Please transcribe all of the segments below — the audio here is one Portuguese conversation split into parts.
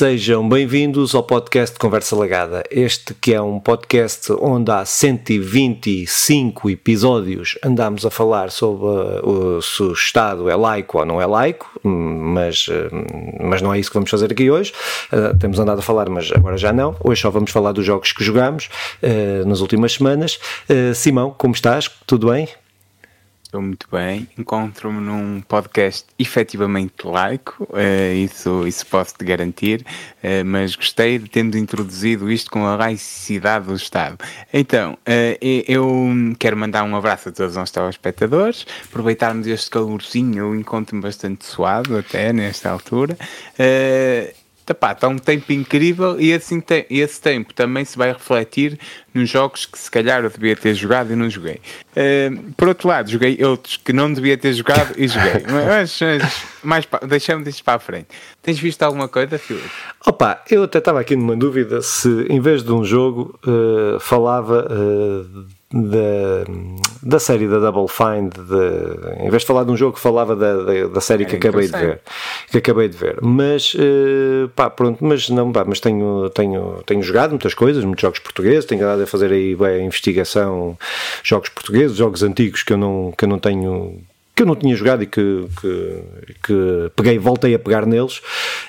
Sejam bem-vindos ao podcast Conversa Lagada. Este que é um podcast onde há 125 episódios andamos a falar sobre uh, se o Estado é laico ou não é laico, mas, uh, mas não é isso que vamos fazer aqui hoje. Uh, temos andado a falar, mas agora já não. Hoje só vamos falar dos jogos que jogamos uh, nas últimas semanas. Uh, Simão, como estás? Tudo bem? Estou muito bem, encontro-me num podcast efetivamente laico, uh, isso, isso posso-te garantir, uh, mas gostei de termos introduzido isto com a laicidade do Estado. Então, uh, eu quero mandar um abraço a todos os telespectadores, aproveitarmos este calorzinho, eu encontro-me bastante suado até nesta altura. Epá, está um tempo incrível e te, esse tempo também se vai refletir nos jogos que se calhar eu devia ter jogado e não joguei. Uh, por outro lado, joguei outros que não devia ter jogado e joguei. mas, mas mais deixamos isto para a frente. Tens visto alguma coisa, Filipe? Opa, eu até estava aqui numa dúvida se em vez de um jogo uh, falava. Uh, da, da série da Double Fine, de, em vez de falar de um jogo, falava da, da, da série que acabei de ver. Que acabei de ver. Mas, uh, pá, pronto, mas não, pá, mas tenho, tenho, tenho jogado muitas coisas, muitos jogos portugueses, tenho andado a fazer aí bem, investigação, jogos portugueses, jogos antigos que eu não, que eu não tenho que eu não tinha jogado e que, que, que peguei, voltei a pegar neles,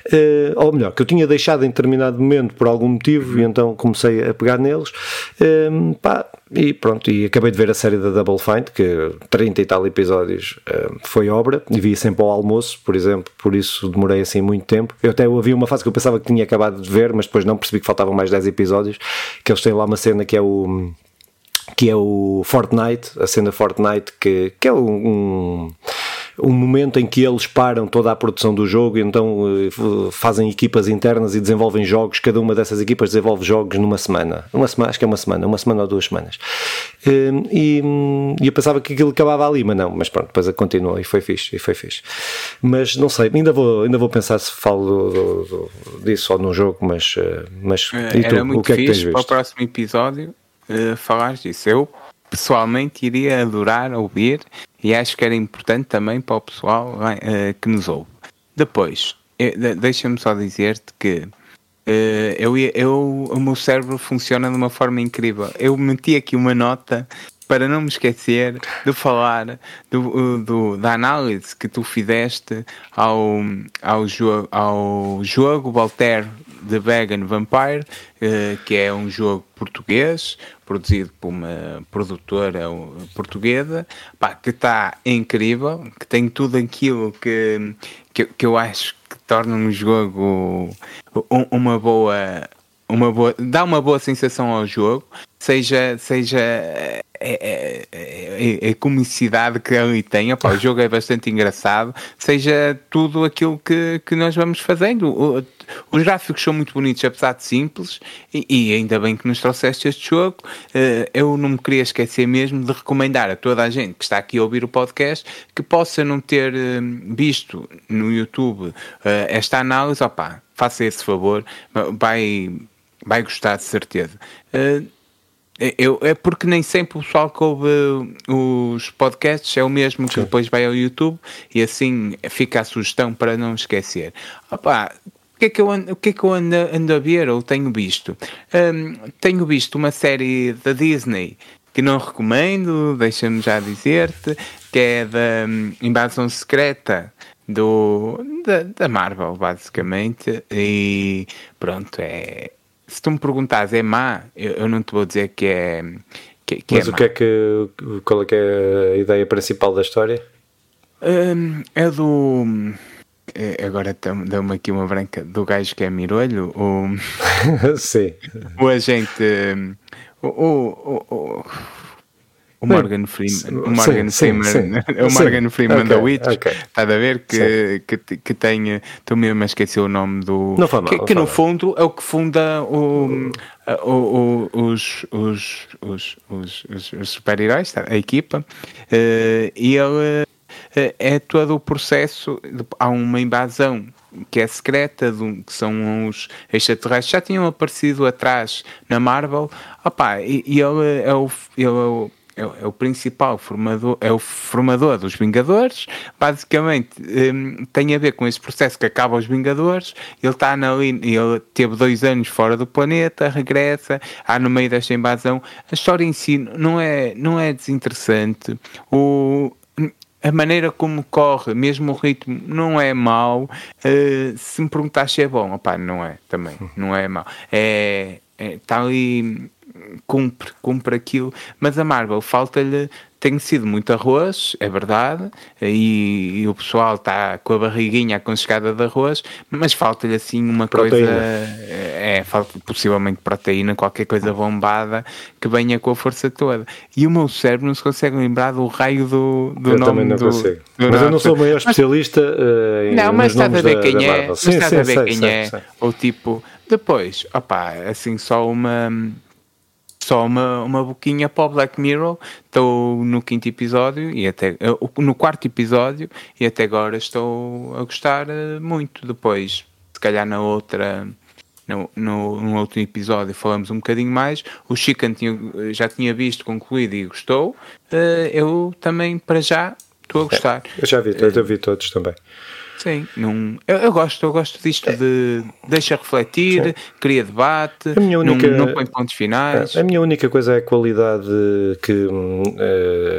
uh, ou melhor, que eu tinha deixado em determinado momento por algum motivo e então comecei a pegar neles, uh, pá, e pronto, e acabei de ver a série da Double Find, que 30 e tal episódios uh, foi obra, e vi sempre ao almoço, por exemplo, por isso demorei assim muito tempo. Eu até havia uma fase que eu pensava que tinha acabado de ver, mas depois não percebi que faltavam mais 10 episódios, que eles têm lá uma cena que é o que é o Fortnite, a cena Fortnite, que, que é um, um momento em que eles param toda a produção do jogo e então uh, fazem equipas internas e desenvolvem jogos, cada uma dessas equipas desenvolve jogos numa semana, uma semana acho que é uma semana, uma semana ou duas semanas. Uh, e, e, eu pensava que aquilo acabava ali, mas não, mas pronto, depois continuou e foi fixe, e foi fixe. Mas não sei, ainda vou, ainda vou pensar se falo do, do, do, disso ou num jogo, mas, uh, mas e tu, o que é que tens visto? Para o próximo episódio uh, falares disso. Eu pessoalmente iria adorar ouvir e acho que era importante também para o pessoal uh, que nos ouve. Depois, deixa-me só dizer-te que uh, eu, eu, o meu cérebro funciona de uma forma incrível. Eu meti aqui uma nota para não me esquecer de falar do, do, da análise que tu fizeste ao, ao, jo ao jogo Voltaire The Vegan Vampire, uh, que é um jogo português, produzido por uma produtora portuguesa, pá, que está incrível, que tem tudo aquilo que, que, que eu acho que torna um jogo uma boa uma boa, dá uma boa sensação ao jogo, seja, seja a, a, a, a comicidade que ali tem, opa, o jogo é bastante engraçado, seja tudo aquilo que, que nós vamos fazendo. Os gráficos são muito bonitos, apesar de simples, e, e ainda bem que nos trouxeste este jogo. Uh, eu não me queria esquecer mesmo de recomendar a toda a gente que está aqui a ouvir o podcast que possa não ter uh, visto no YouTube uh, esta análise, opa, faça esse favor, vai vai gostar de certeza. Uh, eu, é porque nem sempre o pessoal que ouve os podcasts é o mesmo que Sim. depois vai ao YouTube e assim fica a sugestão para não esquecer. Opa, o que é que eu ando, o que é que eu ando, ando a ver ou tenho visto? Um, tenho visto uma série da Disney que não recomendo, deixa-me já dizer-te, que é da um, Invasão Secreta do, da, da Marvel, basicamente, e pronto, é se tu me perguntares é má, eu, eu não te vou dizer que é. Que, que Mas é o má. que é que. Qual é que é a ideia principal da história? Um, é do. É, agora deu-me aqui uma branca do gajo que é Mirolho. O, Sim. O agente. O, o, o, o Morgan Freeman, o Morgan sim, Freeman, sim, sim. o Morgan Freeman okay, da Witch, okay. está a ver que, que, que tem, estou mesmo a esquecer o nome do, não mal, que, que no fundo é o que funda o, o, o os, os, os, os, os super-heróis, a equipa, uh, e ele uh, é todo o processo, de, há uma invasão que é secreta, do, que são os extraterrestres, já tinham aparecido atrás na Marvel, Opa, e, e ele é o, ele é o é, é, o principal formador, é o formador dos Vingadores. Basicamente, um, tem a ver com esse processo que acaba os Vingadores. Ele está na ele teve dois anos fora do planeta, regressa, há no meio desta invasão. A história em si não é, não é desinteressante. O, a maneira como corre, mesmo o ritmo, não é mau. Uh, se me perguntar se é bom, opá, não é também, não é mau. É, é, está ali cumpre, cumpre aquilo, mas a Marvel falta-lhe tem sido muito arroz, é verdade, e, e o pessoal está com a barriguinha aconchegada de arroz, mas falta-lhe assim uma proteína. coisa, é, falta possivelmente proteína, qualquer coisa bombada que venha com a força toda. E o meu cérebro não se consegue lembrar do raio do, do eu nome também não do, consigo. Do mas eu não sou o maior especialista mas, uh, em Não, mas estás a ver quem é, mas estás a ver quem é, ou tipo, depois, opá, assim só uma só uma, uma boquinha para o Black Mirror. Estou no quinto episódio e até eh, no quarto episódio e até agora estou a gostar eh, muito. Depois, se calhar na outra. No, no, no outro episódio falamos um bocadinho mais. O Chicken tinha, já tinha visto, concluído e gostou. Eu também, para já, estou a gostar. É, eu já vi, eu vi todos também. Sim, não, eu, eu, gosto, eu gosto disto é. de deixa refletir, Sim. cria debate, a minha única, não, não põe pontos finais. A, a, minha única coisa é a qualidade que uh,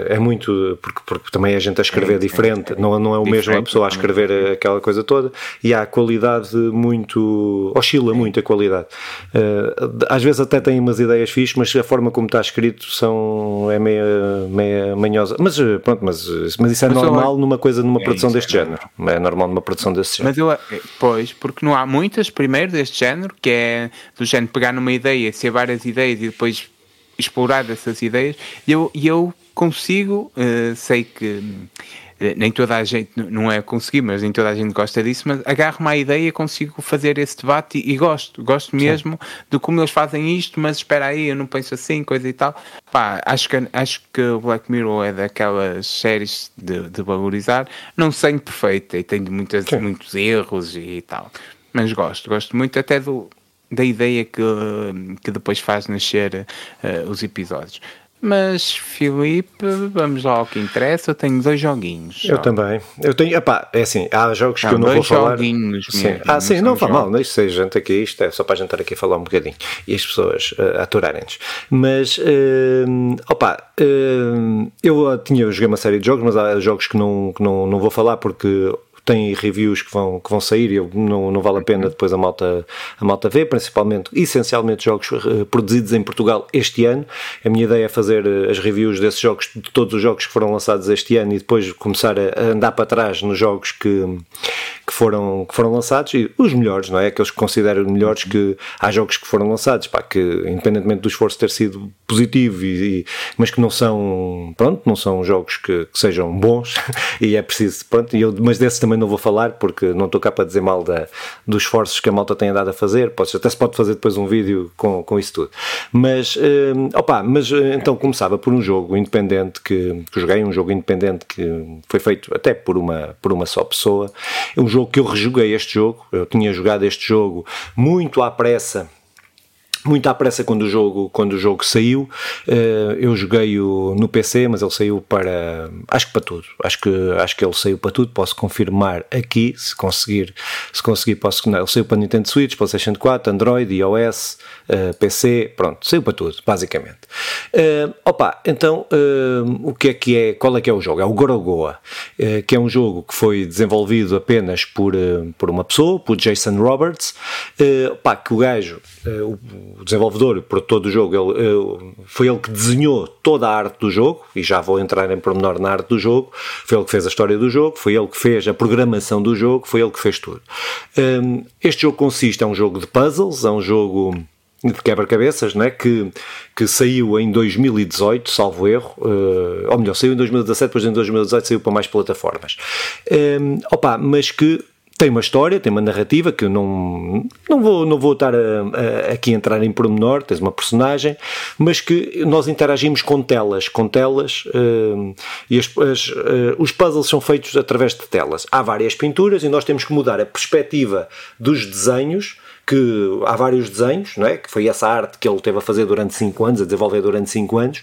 é muito, porque, porque também é a gente a escrever diferente, não, não é o mesmo a pessoa a escrever aquela coisa toda, e há a qualidade muito, oscila muito a qualidade. Uh, às vezes até tem umas ideias fixas, mas a forma como está escrito são, é meia, meia manhosa. Mas pronto, mas, mas isso é mas normal numa coisa, numa é produção deste é género. É normal numa produção desse género. Mas eu, eh, pois, porque não há muitas, primeiro, deste género, que é do género pegar numa ideia, ser várias ideias e depois explorar essas ideias, e eu, eu consigo, uh, sei que eh, nem toda a gente, não é conseguir, mas nem toda a gente gosta disso, mas agarro-me à ideia consigo fazer esse debate e, e gosto, gosto mesmo Sim. de como eles fazem isto, mas espera aí, eu não penso assim, coisa e tal. Pá, acho que, acho que o Black Mirror é daquelas séries de, de valorizar, não sei perfeita e tem muitas, muitos erros e tal, mas gosto, gosto muito até do, da ideia que, que depois faz nascer uh, os episódios. Mas, Filipe, vamos lá ao que interessa. Eu tenho dois joguinhos. Eu também. Eu tenho, epá, é assim, há jogos não, que eu não vou falar. Joguinhos sim. Mesmo, ah, sim, não faz mal, não isso seja gente aqui, isto é só para a gente estar aqui a falar um bocadinho e as pessoas uh, aturarem-nos. Mas, uh, opa, uh, eu tinha, eu joguei uma série de jogos, mas há jogos que não, que não, não vou falar porque tem reviews que vão, que vão sair e não, não vale a pena depois a malta, a malta ver, principalmente, essencialmente jogos uh, produzidos em Portugal este ano. A minha ideia é fazer uh, as reviews desses jogos, de todos os jogos que foram lançados este ano e depois começar a, andar para trás nos jogos que, que, foram, que foram lançados e os melhores, não é? Aqueles que considero melhores que há jogos que foram lançados, pá, que independentemente do esforço ter sido positivo e, e mas que não são, pronto, não são jogos que, que sejam bons e é preciso, pronto, e eu, mas desses também também não vou falar porque não estou cá para dizer mal da, dos esforços que a malta tem andado a fazer. Pode, até se pode fazer depois um vídeo com, com isso tudo. Mas, uh, opa, mas eh, então começava por um jogo independente que, que joguei, um jogo independente que foi feito até por uma, por uma só pessoa. É um jogo que eu rejoguei este jogo. Eu tinha jogado este jogo muito à pressa muito à pressa quando o jogo, quando o jogo saiu. Uh, eu joguei-o no PC, mas ele saiu para. Acho que para tudo. Acho que, acho que ele saiu para tudo. Posso confirmar aqui, se conseguir. Se conseguir, posso. Ele saiu para Nintendo Switch, PlayStation 4, Android, iOS, uh, eh, PC. Pronto, saiu para tudo, basicamente. Uh, opa, então o que é que é? Qual é que é o jogo? É o Gorogoa, que é um jogo que foi desenvolvido apenas por, por uma pessoa, por Jason Roberts. opa, que o gajo. o, desenvolvedor, por todo o jogo, ele, foi ele que desenhou toda a arte do jogo, e já vou entrar em pormenor na arte do jogo, foi ele que fez a história do jogo, foi ele que fez a programação do jogo, foi ele que fez tudo. Este jogo consiste, é um jogo de puzzles, é um jogo de quebra-cabeças, né, que, que saiu em 2018, salvo erro, uh, ou melhor, saiu em 2017, depois em 2018 saiu para mais plataformas. Um, opa, mas que tem uma história, tem uma narrativa que eu não, não, vou, não vou estar a, a, aqui a entrar em pormenor, tens uma personagem, mas que nós interagimos com telas, com telas, uh, e as, as, uh, os puzzles são feitos através de telas. Há várias pinturas e nós temos que mudar a perspectiva dos desenhos que há vários desenhos, não é? que foi essa arte que ele teve a fazer durante 5 anos, a desenvolver durante 5 anos,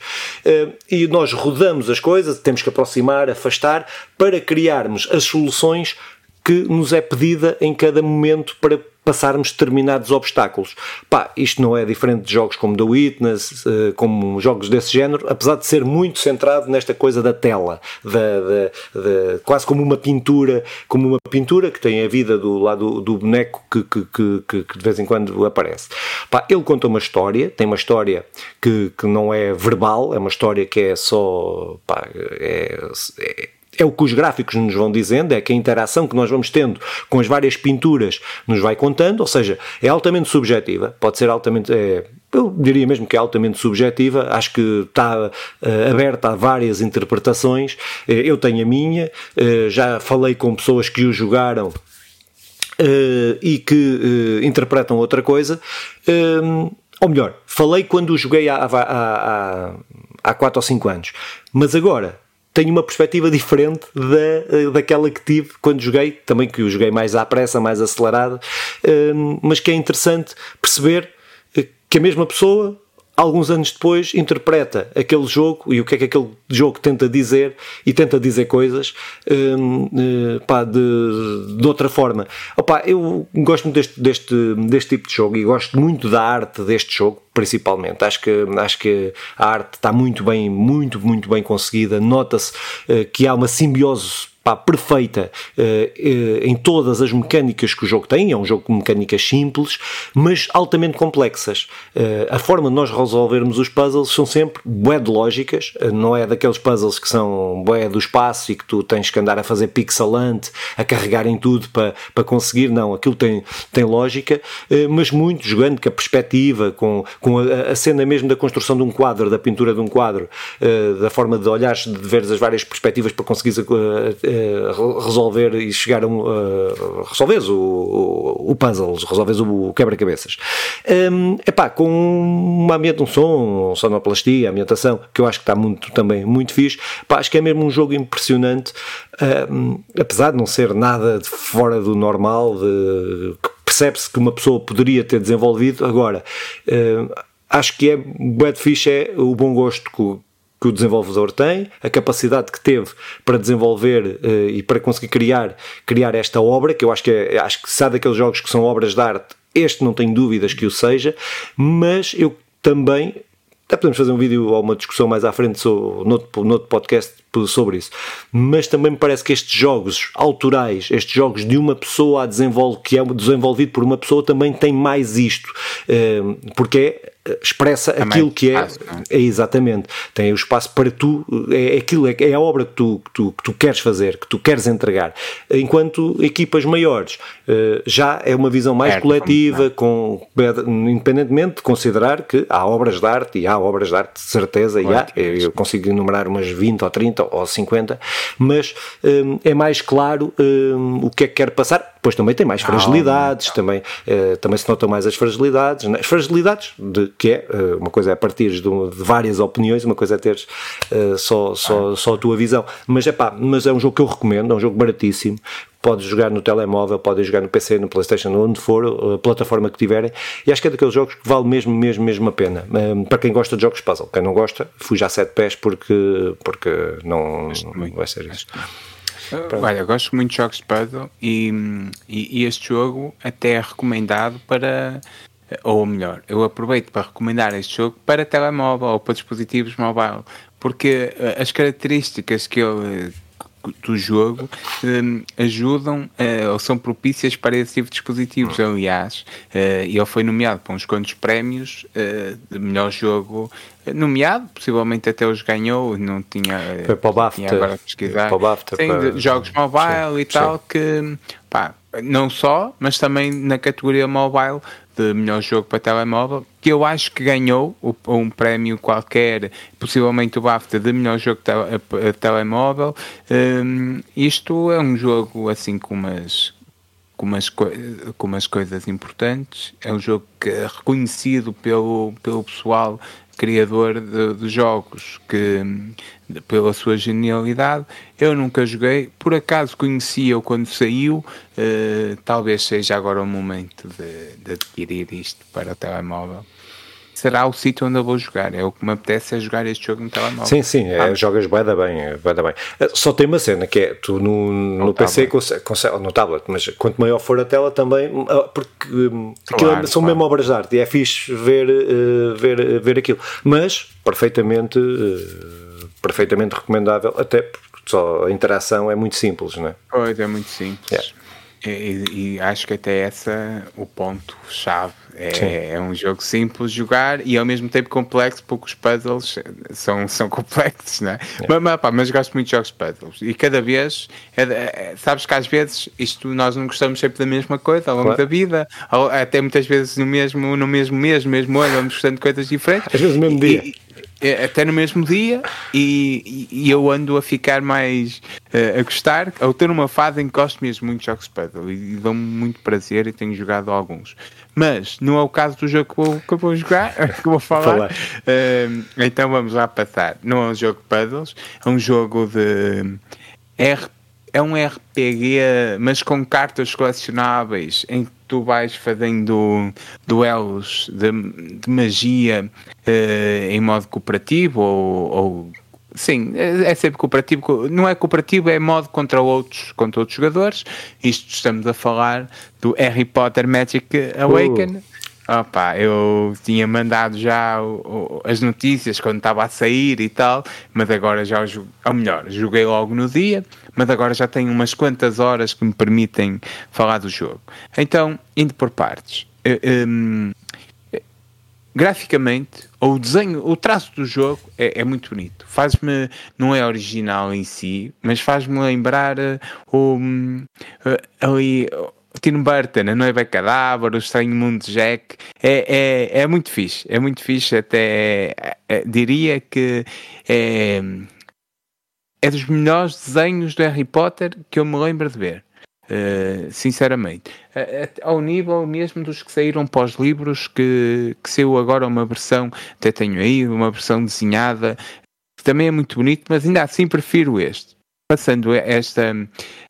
uh, e nós rodamos as coisas, temos que aproximar, afastar, para criarmos as soluções que nos é pedida em cada momento para passarmos determinados obstáculos. Pá, isto não é diferente de jogos como The Witness, eh, como jogos desse género, apesar de ser muito centrado nesta coisa da tela, da, da, da quase como uma pintura, como uma pintura que tem a vida do lado do boneco que, que, que, que, de vez em quando aparece. Pá, ele conta uma história, tem uma história que, que não é verbal, é uma história que é só pá, é, é é o que os gráficos nos vão dizendo, é que a interação que nós vamos tendo com as várias pinturas nos vai contando, ou seja, é altamente subjetiva, pode ser altamente. É, eu diria mesmo que é altamente subjetiva, acho que está uh, aberta a várias interpretações. Uh, eu tenho a minha, uh, já falei com pessoas que o jogaram e que interpretam outra coisa. ou melhor, falei quando o joguei há, há, há, há 4 ou 5 anos, mas agora tenho uma perspectiva diferente da, daquela que tive quando joguei, também que o joguei mais à pressa, mais acelerado, hum, mas que é interessante perceber que a mesma pessoa alguns anos depois interpreta aquele jogo e o que é que aquele jogo tenta dizer e tenta dizer coisas um, uh, pá, de, de outra forma. Opa, eu gosto muito deste, deste, deste tipo de jogo e gosto muito da arte deste jogo, principalmente. Acho que, acho que a arte está muito bem, muito, muito bem conseguida. Nota-se uh, que há uma simbiose pá, perfeita uh, em todas as mecânicas que o jogo tem. É um jogo com mecânicas simples, mas altamente complexas. Uh, a forma de nós resolvermos os puzzles são sempre bué de lógicas, uh, não é daqueles puzzles que são bué do espaço e que tu tens que andar a fazer pixelante, a carregar em tudo para, para conseguir. Não, aquilo tem, tem lógica, mas muito jogando com a perspectiva, com, com a, a, cena mesmo da construção de um quadro, da pintura de um quadro, da forma de olhares, de ver as várias perspectivas para conseguir eh, resolver e chegar a um, uh, resolveres o, o, o puzzle, resolveres o, quebra-cabeças. Um, epá, com uma ambiente, um som, sonoplastia, ambientação, que eu acho que está muito, também muito fixe, epá, acho que é mesmo um jogo impressionante, um, apesar de não ser nada de fora do normal, de, percebe-se que uma pessoa poderia ter desenvolvido, agora, uh, acho que é, bad fish é o bom gosto que o desenvolvedor tem, a capacidade que teve para desenvolver uh, e para conseguir criar, criar esta obra, que eu acho que é, acho que sabe daqueles jogos que são obras de arte, este não tenho dúvidas que o seja, mas eu também até podemos fazer um vídeo ou uma discussão mais à frente sobre, noutro, noutro podcast sobre isso. Mas também me parece que estes jogos autorais, estes jogos de uma pessoa a desenvolver, que é desenvolvido por uma pessoa, também tem mais isto. Eh, porque é expressa é aquilo que é, é? é, exatamente tem o espaço para tu é, é aquilo é, é a obra que tu, que tu, que tu queres fazer que tu queres entregar. Enquanto equipas maiores eh, já é uma visão mais é, coletiva com independentemente de considerar que há obras de arte e há obras de arte de certeza e há, eu consigo enumerar umas 20 ou 30 ou 50 mas um, é mais claro um, o que é que quer passar depois também tem mais fragilidades, não, não. Também, uh, também se notam mais as fragilidades. Né? As fragilidades, de, que é uh, uma coisa é partir de, de, várias opiniões, uma coisa é teres uh, só, só, ah. só a tua visão. Mas é pá, mas é um jogo que eu recomendo, é um jogo baratíssimo. Podes jogar no telemóvel, podem jogar no PC, no Playstation, onde for, a plataforma que tiverem. E acho que é daqueles jogos que vale mesmo, mesmo, mesmo a pena. para quem gosta de jogos puzzle. Quem não gosta, fui já sete pés porque, porque não, não vai ser isso. Pronto. Olha, gosto muito de jogos de puzzle e, e, e, este jogo até é recomendado para. Ou melhor, eu aproveito para recomendar este jogo para telemóvel ou para dispositivos mobile, porque eh, as características que ele do jogo um, ajudam uh, ou são propícias para esse tipo de dispositivos. Hum. Aliás, uh, ele foi nomeado para uns quantos prémios uh, de melhor jogo nomeado, possivelmente até os ganhou, não tinha, foi para o BAFTA, tinha agora pesquisar. Para o BAFTA, Tem para... jogos mobile sim, e tal sim. que pá, não só, mas também na categoria mobile de melhor jogo para telemóvel, que eu acho que ganhou um prémio qualquer, possivelmente o BAFTA de melhor jogo de telemóvel. Um, isto é um jogo assim com umas, com umas, com umas coisas importantes. É um jogo que é reconhecido pelo, pelo pessoal criador de, de, jogos que, pela sua genialidade, eu nunca joguei. Por acaso conhecia-o quando saiu. Uh, talvez seja agora o momento de, de adquirir isto para o telemóvel será o sítio onde eu vou jogar. É o que me apetece é jogar este jogo no telemóvel. Sim, sim, é, ah. jogas bué da bem, bué da bem. Eh, só tem uma cena que é, tu no, no, no PC, consegue, no tablet, mas quanto maior for a tela também, ah, porque hum, claro, são claro. mesmo obras de arte e é fixe ver, uh, ver, ver aquilo. Mas, perfeitamente, uh, perfeitamente recomendável, até porque só a interação é muito simples, não é? Pois, é muito simples. Yeah. E, e, acho que até essa o ponto chave é, é, um jogo simples de jogar e ao mesmo tempo complexo porque os puzzles são, são complexos né? mas, mas, pá, mas gosto muito de jogos de puzzles. E cada vez é, é, sabes que às vezes isto nós não gostamos sempre da mesma coisa ao longo claro. da vida até muitas vezes no mesmo no mesmo mês mesmo ano vamos gostando de coisas diferentes. Às vezes no mesmo dia. e, é, até no mesmo dia e, e, eu ando a ficar mais uh, a gostar, ao ter uma fase em que gosto mesmo muito de jogos de puzzle e, e dão-me muito prazer e tenho jogado alguns. Mas não é o caso do jogo que, vou, que eu vou jogar, que eu vou falar. falar. Uh, então vamos lá passar. Não é um jogo de puzzles, é um jogo de RPG é um RPG, mas com cartas colecionáveis, em que tu vais fazendo duelos de, de magia uh, em modo cooperativo ou, ou Sim, é, é, sempre cooperativo. Não é cooperativo, é modo contra outros, contra outros jogadores. Isto estamos a falar do Harry Potter Magic Awaken. Uh. Opa, eu tinha mandado já o, o, as notícias quando estava a sair e tal, mas agora já, ou melhor, joguei logo no dia, mas agora já tenho umas quantas horas que me permitem falar do jogo. Então, indo por partes. Um, graficamente, o desenho, o traço do jogo é, é muito bonito. Faz-me, não é original em si, mas faz-me lembrar uh, o, uh, ali Tim Burton, a Noiva Cadáver, o Estranho Mundo de Jack, é, é, é muito fixe, é muito fixe, até é, é, diria que é, é dos melhores desenhos do Harry Potter que eu me lembro de ver. Uh, sinceramente, uh, ao nível mesmo dos que saíram pós-livros, que, que saiu agora uma versão, até tenho aí, uma versão desenhada, que também é muito bonito, mas ainda assim prefiro este passando esta,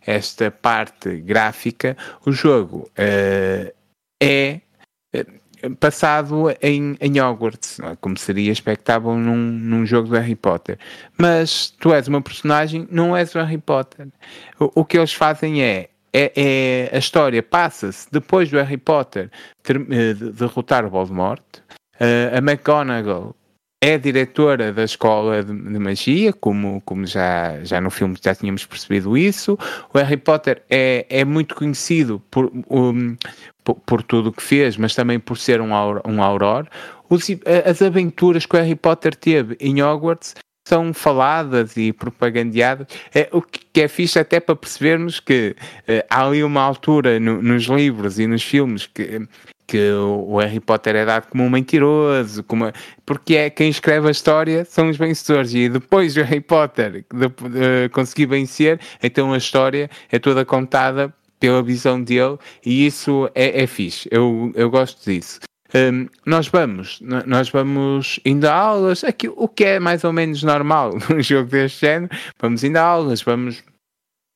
esta parte gráfica, o jogo uh, é eh, passado em, em Hogwarts, é? como seria expectável num, num jogo do Harry Potter. Mas tu és uma personagem, não és o Harry Potter. O, o que eles fazem é, é, é a história passa-se depois do Harry Potter ter, uh, derrotar o Voldemort. Uh, a McGonagall é diretora da escola de, de, magia, como, como já, já no filme já tínhamos percebido isso. O Harry Potter é, é muito conhecido por, um, por, por, tudo o que fez, mas também por ser um, um auror. Os, as aventuras que o Harry Potter teve em Hogwarts são faladas e propagandeadas, é, o que é fixe até para percebermos que é, há ali uma altura no, nos livros e nos filmes que que o Harry Potter é dado como um mentiroso, como, porque é quem escreve a história são os vencedores, e depois o Harry Potter de, conseguir vencer, então a história é toda contada pela visão dele, e isso é, é fixe, eu, eu gosto disso. Um, nós vamos, nós vamos indo a aulas, aqui, o que é mais ou menos normal num jogo deste género, vamos indo a aulas, vamos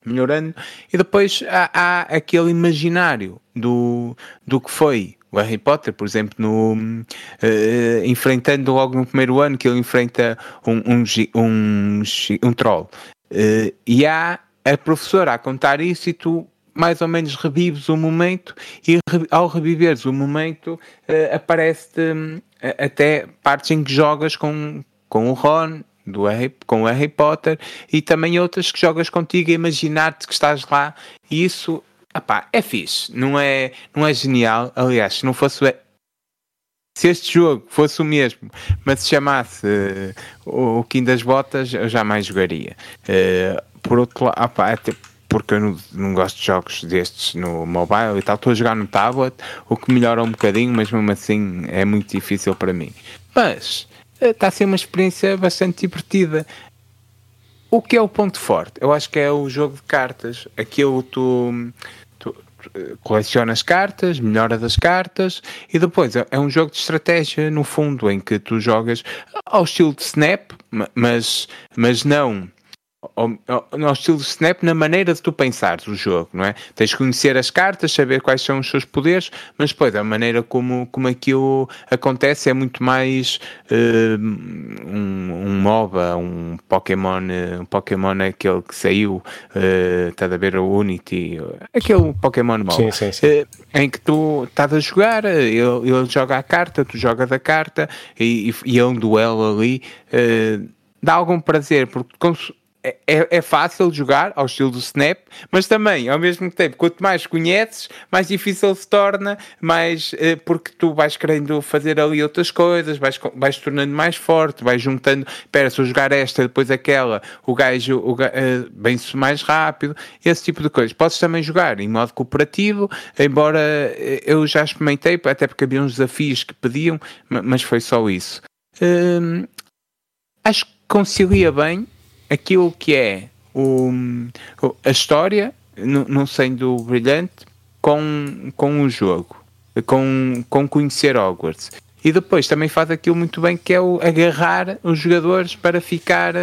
melhorando, e depois há, há aquele imaginário do, do que foi o Harry Potter, por exemplo, no, uh, enfrentando logo no primeiro ano que ele enfrenta um, um, um, um troll. Uh, e há a professora a contar isso e tu mais ou menos revives o momento e ao reviveres o momento uh, aparece-te uh, até partes em que jogas com, com o Ron do Harry, com o Harry Potter e também outras que jogas contigo a imaginar-te que estás lá e isso Epá, é fixe, não é, não é genial. Aliás, se não fosse se este jogo fosse o mesmo, mas se chamasse uh, o Kim das Botas, eu jamais jogaria. Uh, por outro lado, até porque eu não, não, gosto de jogos destes no mobile e tal, estou a jogar no tablet, o que melhora um bocadinho, mas mesmo assim é muito difícil para mim. Mas uh, está a ser uma experiência bastante divertida. O que é o ponto forte? Eu acho que é o jogo de cartas. Aquilo tu coleciona as cartas, melhora das cartas e depois é, é um jogo de estratégia no fundo em que tu jogas ao estilo de Snap, mas, mas não ao, ao, estilo de Snap na maneira de tu pensares o jogo, não é? Tens de conhecer as cartas, saber quais são os seus poderes, mas depois a maneira como, como aquilo acontece é muito mais uh, um, um MOBA, um Pokémon, um Pokémon aquele que saiu, uh, está a ver o Unity, aquele Pokémon MOBA, sim, sim, sim. Uh, em que tu estás a jogar, ele, ele joga a carta, tu jogas a carta e, e, e é um duelo ali, uh, dá algum prazer, porque é, é, é, fácil jogar ao estilo do Snap, mas também, ao mesmo tempo, quanto mais conheces, mais difícil se torna, mais eh, porque tu vais querendo fazer ali outras coisas, vais, vais tornando mais forte, vais juntando, espera, se eu jogar esta, depois aquela, o gajo, o, eh, bem-se mais rápido, esse tipo de coisas. Podes também jogar em modo cooperativo, embora eh, eu já experimentei, até porque havia uns desafios que pediam, mas foi só isso. Hum, acho que concilia bem aquilo que é o, a história, não sendo brilhante, com, com o jogo, com, com conhecer Hogwarts. E depois também faz aquilo muito bem que é o agarrar os jogadores para ficar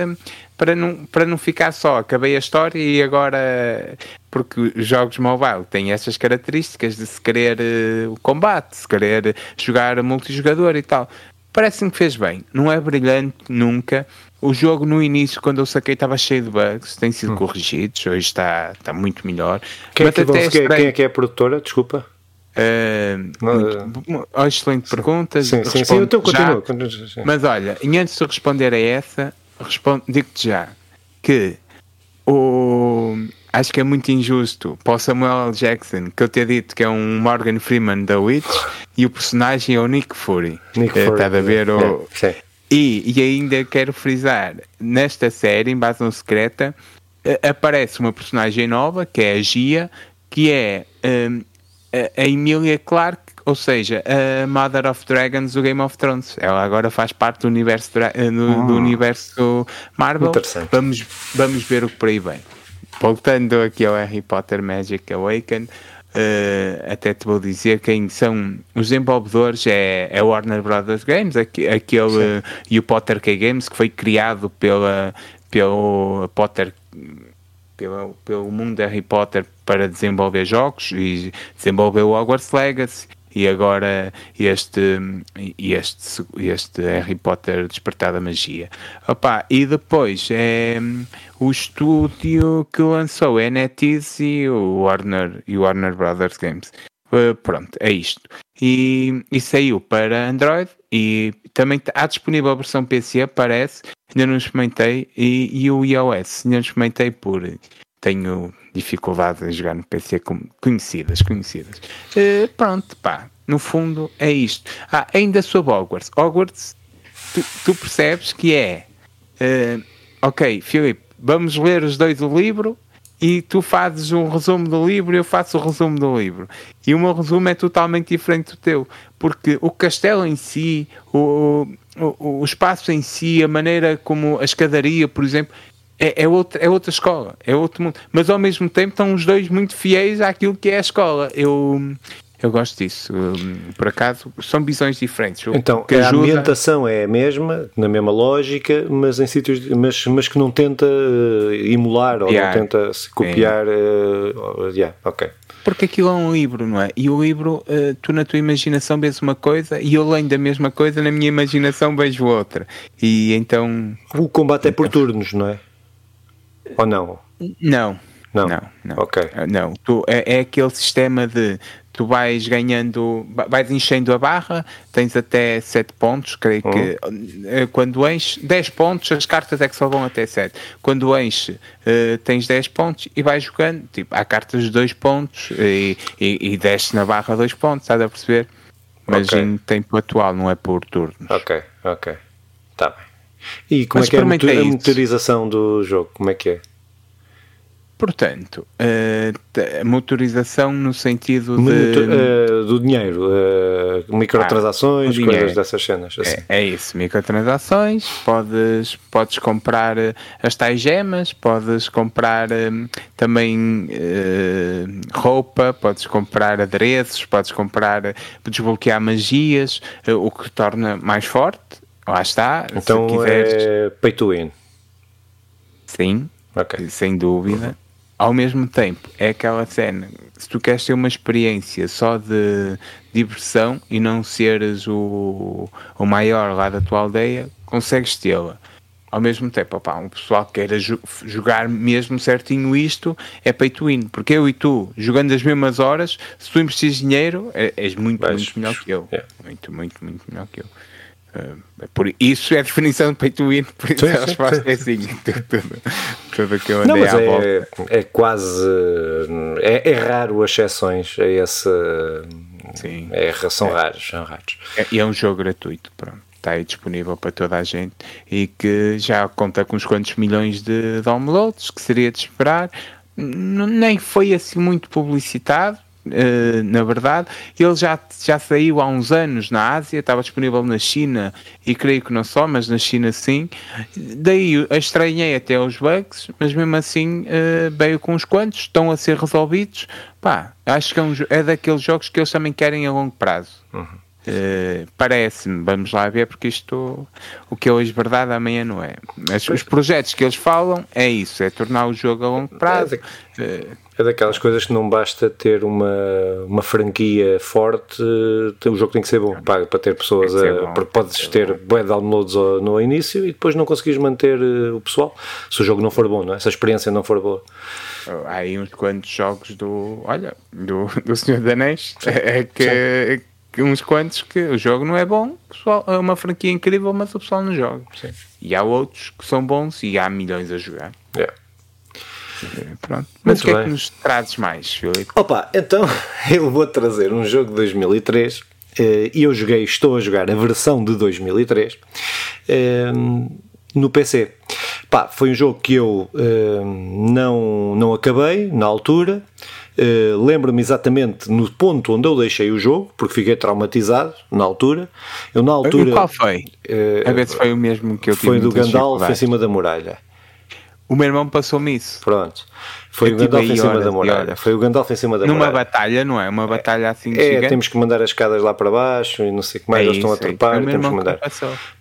para não, para não ficar só, acabei a história e agora porque os jogos mobile têm essas características de se querer uh, o combate, se querer jogar multijogador e tal. Parece-me que fez bem. Não é brilhante nunca, o jogo no início, quando eu saquei, estava cheio de bugs, tem sido hum. corrigidos, hoje está, está muito melhor. Quem, é que, quem, quem é que é a produtora? Desculpa. Uh, muito, uh, excelente pergunta. Sim, sim, sim, então continuo. Mas olha, antes de responder a essa, digo-te já que o, acho que é muito injusto para o Samuel L. Jackson que eu ter dito que é um Morgan Freeman da Witch e o personagem é o Nick Fury. Nick uh, Fury. Está a ver o. sim. E, e ainda quero frisar, nesta série, Invasão Secreta, aparece uma personagem nova, que é a Gia, que é um, a, Emilia Clarke, ou seja, a Mother of Dragons do Game of Thrones. Ela agora faz parte do universo, do, do ah. universo Marvel. Vamos, vamos ver o que por aí vem. Voltando aqui ao Harry Potter Magic Awaken, Uh, até te vou dizer quem são os desenvolvedores é, é Warner Brothers Games aquele uh, e o Potter K Games que foi criado pela pelo Potter pelo, pelo mundo de Harry Potter para desenvolver jogos e desenvolveu o Hogwarts Legacy e agora este, este, este Harry Potter Despertar da Magia. Opa, e depois é o estúdio que lançou é NetEase e o Warner, e o Warner Brothers Games. Uh, pronto, é isto. E, e saiu para Android e também há disponível a versão PC, parece, ainda não experimentei, e, e o iOS, ainda não experimentei por tenho dificuldade em jogar no PC com conhecidas, conhecidas. Uh, pronto, pá, no fundo é isto. Ah, ainda sobre Hogwarts. Hogwarts, tu, tu percebes que é, uh, ok, Filipe, vamos ler os dois o livro e tu fazes um resumo do livro e eu faço o resumo do livro. E o meu resumo é totalmente diferente do teu, porque o castelo em si, o, o, o espaço em si, a maneira como a escadaria, por exemplo, é, é, outra, é outra escola, é outro mundo. Mas ao mesmo tempo estão os dois muito fiéis àquilo que é a escola. Eu, eu gosto disso. Por acaso, são visões diferentes. Então, a ajuda... ambientação é a mesma, na mesma lógica, mas em sítios, mas, mas que não tenta uh, emular ou yeah. não tenta se copiar. Uh, yeah, ok. Porque aquilo é um livro, não é? E o livro, uh, tu na tua imaginação vês uma coisa e eu além da mesma coisa, na minha imaginação vejo outra. E então. O combate é por turnos, não é? Ou não? Não. Não, não, não. Ok. Ah, não, tu, é, é aquele sistema de tu vais ganhando, vais enchendo a barra, tens até 7 pontos, creio uhum. que eh, quando enche 10 pontos, as cartas é que só vão até 7. Quando enche, uh, tens 10 pontos e vais jogando, tipo, há cartas de 2 pontos e, e, e desce na barra 2 pontos, estás a perceber? Mas okay. em tempo atual, não é por turnos. Ok, ok. Está bem. E como Mas é que é a motorização do jogo? Como é que é? Portanto, uh, motorização no sentido de... Uh, do dinheiro, uh, microtransações, ah, coisas dessas cenas. Assim. É, é, isso, microtransações, podes, podes comprar as tais gemas, podes comprar também roupa, podes comprar adereços, podes comprar, desbloquear magias, o que torna mais forte, lá está. Então é pay to win. Sim, okay. sem dúvida ao mesmo tempo, é aquela cena, se tu queres ter uma experiência só de diversão e não seres o, o maior lá da tua aldeia, consegues tê-la. Ao mesmo tempo, opa, um pessoal que queira jogar mesmo certinho isto é peito in, porque eu e tu, jogando as mesmas horas, se tu investes dinheiro, é, és muito, muito melhor que eu. Yeah. Muito, muito, muito melhor que eu. Uh, por isso é a definição de pay to win, por isso sim, a resposta é assim. tudo, tudo que eu andei Não, mas é, volta. é quase. É, é, raro exceções a esse. Sim. É, são é. raros. São raros. É, e é um jogo gratuito, pronto. Está aí disponível para toda a gente e que já conta com uns quantos milhões de downloads, que seria de esperar. Nem foi assim muito publicitado, na verdade, ele já, já saiu há uns anos na Ásia, estava disponível na China e creio que não só, mas na China sim. Daí estranhei até os bugs, mas mesmo assim uh, veio com uns quantos, estão a ser resolvidos. Pá, acho que é, um, é daqueles jogos que eles também querem a longo prazo. Uhum. Uh, Parece-me, vamos lá ver, porque isto o que é hoje verdade, amanhã não é. Mas os projetos que eles falam é isso: é tornar o jogo a longo prazo. É, é daquelas coisas que não basta ter uma, uma franquia forte, o jogo tem que ser bom para, para ter pessoas. A, bom, podes ter bué downloads no início e depois não conseguires manter eh, o pessoal se o jogo não for bom, não é? se a experiência não for boa. Há aí uns quantos jogos do. Olha, do, do Senhor Danês é que uns quantos que o jogo não é bom, pessoal, é uma franquia incrível, mas o pessoal não joga. Sim. E há outros que são bons e há milhões a jogar. Yeah. Pronto. Mas o que bem. é que nos trazes mais, Filipe? Opa, então eu vou trazer um jogo de 2003 eh, e eu joguei, estou a jogar a versão de 2003 eh, no PC. Pá, foi um jogo que eu eh, não, não acabei na altura. Uh, Lembro-me exatamente no ponto onde eu deixei o jogo, porque fiquei traumatizado na altura. Eu, na altura e qual foi? Uh, a ver se foi o mesmo que eu Foi do Gandalf em cima da muralha. O meu irmão passou-me isso. Pronto. Foi o Gandalf em cima da muralha. Foi o Gandalf em cima da Numa muralha. Numa batalha, não é? Uma batalha assim É, gigante. temos que mandar as escadas lá para baixo e não sei o que mais, é eles estão a trepar, temos que mandar.